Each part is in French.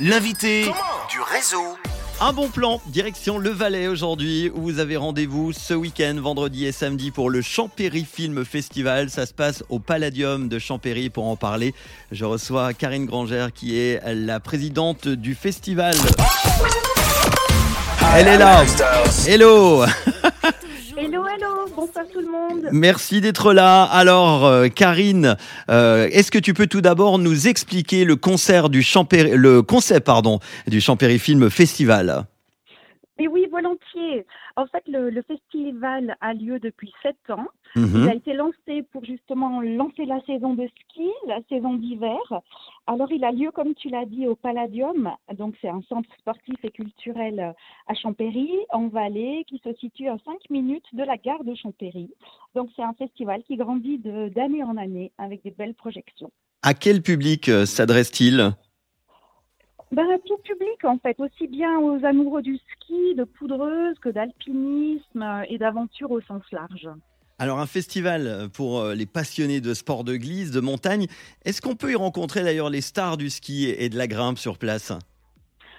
L'invité du réseau. Un bon plan, direction Le Valais aujourd'hui, où vous avez rendez-vous ce week-end, vendredi et samedi, pour le Champéry Film Festival. Ça se passe au Palladium de Champéry. Pour en parler, je reçois Karine Grangère, qui est la présidente du festival. Elle est là. Hello. Bonsoir tout le monde. Merci d'être là. Alors, euh, Karine, euh, est-ce que tu peux tout d'abord nous expliquer le concert du Champéry, le concept pardon, du Champéry Film Festival? Et oui, volontiers. En fait, le, le festival a lieu depuis sept ans. Mhm. Il a été lancé pour justement lancer la saison de ski, la saison d'hiver. Alors, il a lieu, comme tu l'as dit, au Palladium. Donc, c'est un centre sportif et culturel à Champéry, en Valais, qui se situe à 5 minutes de la gare de Champéry. Donc, c'est un festival qui grandit d'année en année avec des belles projections. À quel public euh, s'adresse-t-il? Ben, tout public, en fait, aussi bien aux amoureux du ski, de poudreuse, que d'alpinisme euh, et d'aventure au sens large. Alors un festival pour euh, les passionnés de sport de glisse, de montagne. Est-ce qu'on peut y rencontrer d'ailleurs les stars du ski et de la grimpe sur place?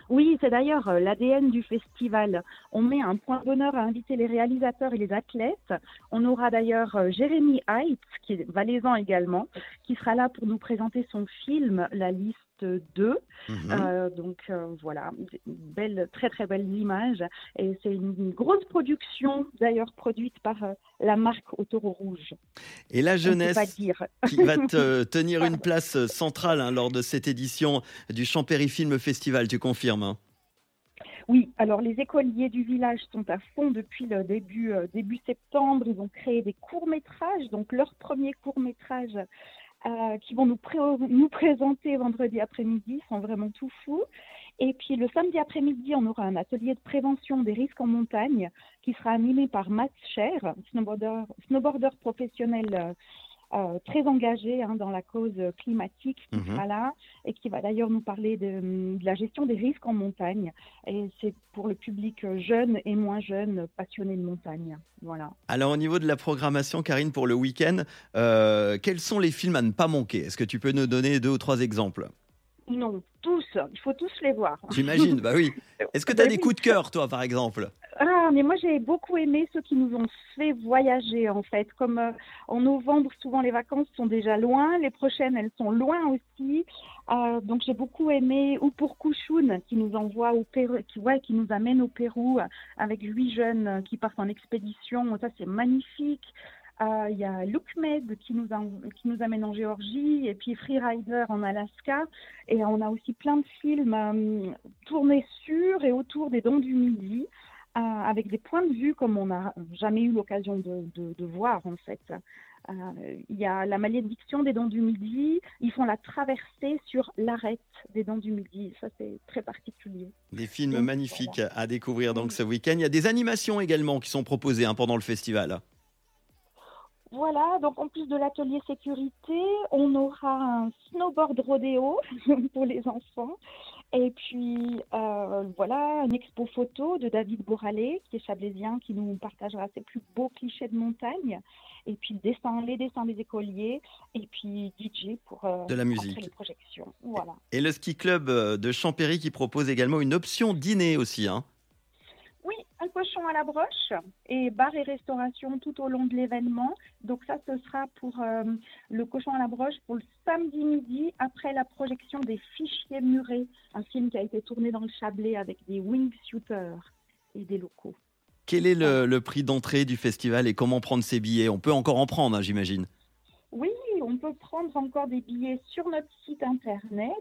Oui, c'est d'ailleurs euh, l'ADN du festival. On met un point d'honneur à inviter les réalisateurs et les athlètes. On aura d'ailleurs Jérémy Height, qui est valaisan également, qui sera là pour nous présenter son film La liste 2. Mhm. Euh, donc euh, voilà, des belles, très très belles images. Et c'est une, une grosse production, d'ailleurs produite par euh, la marque Au Taureau Rouge. Et la jeunesse pas dire. qui va te- tenir une place centrale hein, lors de cette édition du Champéry Film Festival, tu confirmes hein? Oui, alors les écoliers du village sont à fond depuis le début, euh, début septembre. Ils ont créé des courts-métrages, donc leur premier court-métrage euh, qui vont nous, pré- nous présenter vendredi après-midi, sont vraiment tout fous. Et puis le samedi après-midi, on aura un atelier de prévention des risques en montagne qui sera animé par Matt Cher, snowboarder, snowboarder professionnel euh, très engagé hein, dans la cause climatique, qui Mhm. sera là et qui va d'ailleurs nous parler de, de la gestion des risques en montagne. Et c'est pour le public jeune et moins jeune passionné de montagne. Voilà. Alors au niveau de la programmation, Karine, pour le week-end, euh, quels sont les films à ne pas manquer? Est-ce que tu peux nous donner deux ou trois exemples? Non, tous, il faut tous les voir. J'imagine, bah oui. Est-ce que tu as Bah des coups de cœur, toi, par exemple? Mais moi j'ai beaucoup aimé ceux qui nous ont fait voyager en fait. Comme euh, en novembre, souvent les vacances sont déjà loin, les prochaines elles sont loin aussi. Euh, donc j'ai beaucoup aimé ou pour Kouchoun qui nous envoie au Pérou, ouais, qui nous amène au Pérou euh, avec huit jeunes qui partent en expédition. Ça c'est magnifique. Il y a Lookmed qui nous, qui nous amène en Géorgie et puis Freerider en Alaska. Et on a aussi plein de films euh, tournés sur et autour des dents du Midi euh, avec des points de vue comme on n'a jamais eu l'occasion de, de- de voir en fait. Euh, Il y a la malédiction des dents du Midi, ils font la traversée sur l'arête des dents du Midi, ça c'est très particulier. Des films Donc, magnifiques à découvrir donc ce week-end. Il y a des animations également qui sont proposées hein, pendant le festival. Voilà, donc en plus de l'atelier sécurité, on aura un snowboard rodéo pour les enfants. Et puis euh, voilà, une expo photo de David Bourralet, qui est chablaisien, qui nous partagera ses plus beaux clichés de montagne. Et puis le dessin, les dessins des écoliers. Et puis DJ pour euh, De la musique. les projections. Voilà. Et le ski club euh, de Champéry qui propose également une option dîner aussi. hein. Un cochon à la broche et bar et restauration tout au long de l'événement. Donc ça, ce sera pour euh, le cochon à la broche pour le samedi midi après la projection des Fichiers murés, un film qui a été tourné dans le Chablais avec des wingsuiters et des locaux. Quel est le, le prix d'entrée du festival et comment prendre ses billets? On peut encore en prendre, hein, j'imagine. Oui, on peut prendre encore des billets sur notre site internet.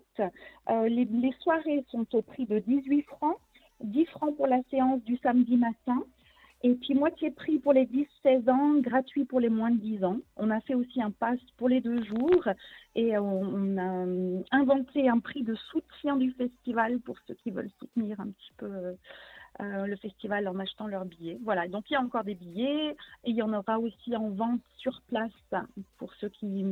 Euh, les, les soirées sont au prix de 18 francs, 10 francs pour la séance du samedi matin. Et puis moitié prix pour les 10-16 ans, gratuit pour les moins de 10 ans. On a fait aussi un pass pour les deux jours et on, on a euh, inventé un prix de soutien du festival pour ceux qui veulent soutenir un petit peu euh, euh, le festival en achetant leurs billets. Voilà, donc il y a encore des billets et il y en aura aussi en vente sur place pour ceux qui,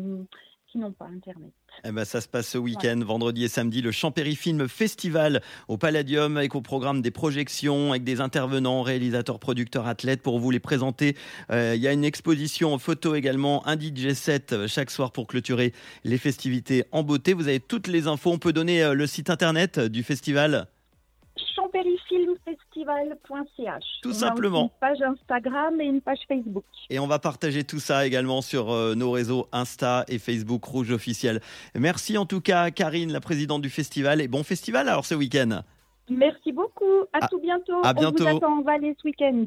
qui n'ont pas Internet. Eh ben, ça se passe ce week-end, vendredi et samedi, le Champéry Film Festival au Palladium avec au programme des projections, avec des intervenants, réalisateurs, producteurs, athlètes pour vous les présenter. Euh, il y a une exposition photo également, un DJ set euh, chaque soir pour clôturer les festivités en beauté. Vous avez toutes les infos. On peut donner euh, le site internet du festival champéryfilmfestival.ch. Tout simplement. une page Instagram et une page Facebook. Et on va partager tout ça également sur euh, nos réseaux Insta et Facebook Rouge officiel. Merci en tout cas Karine, la présidente du festival. Et bon festival alors ce week-end. Merci beaucoup. À, tout bientôt. À bientôt. On vous attend en Valais ce week-end.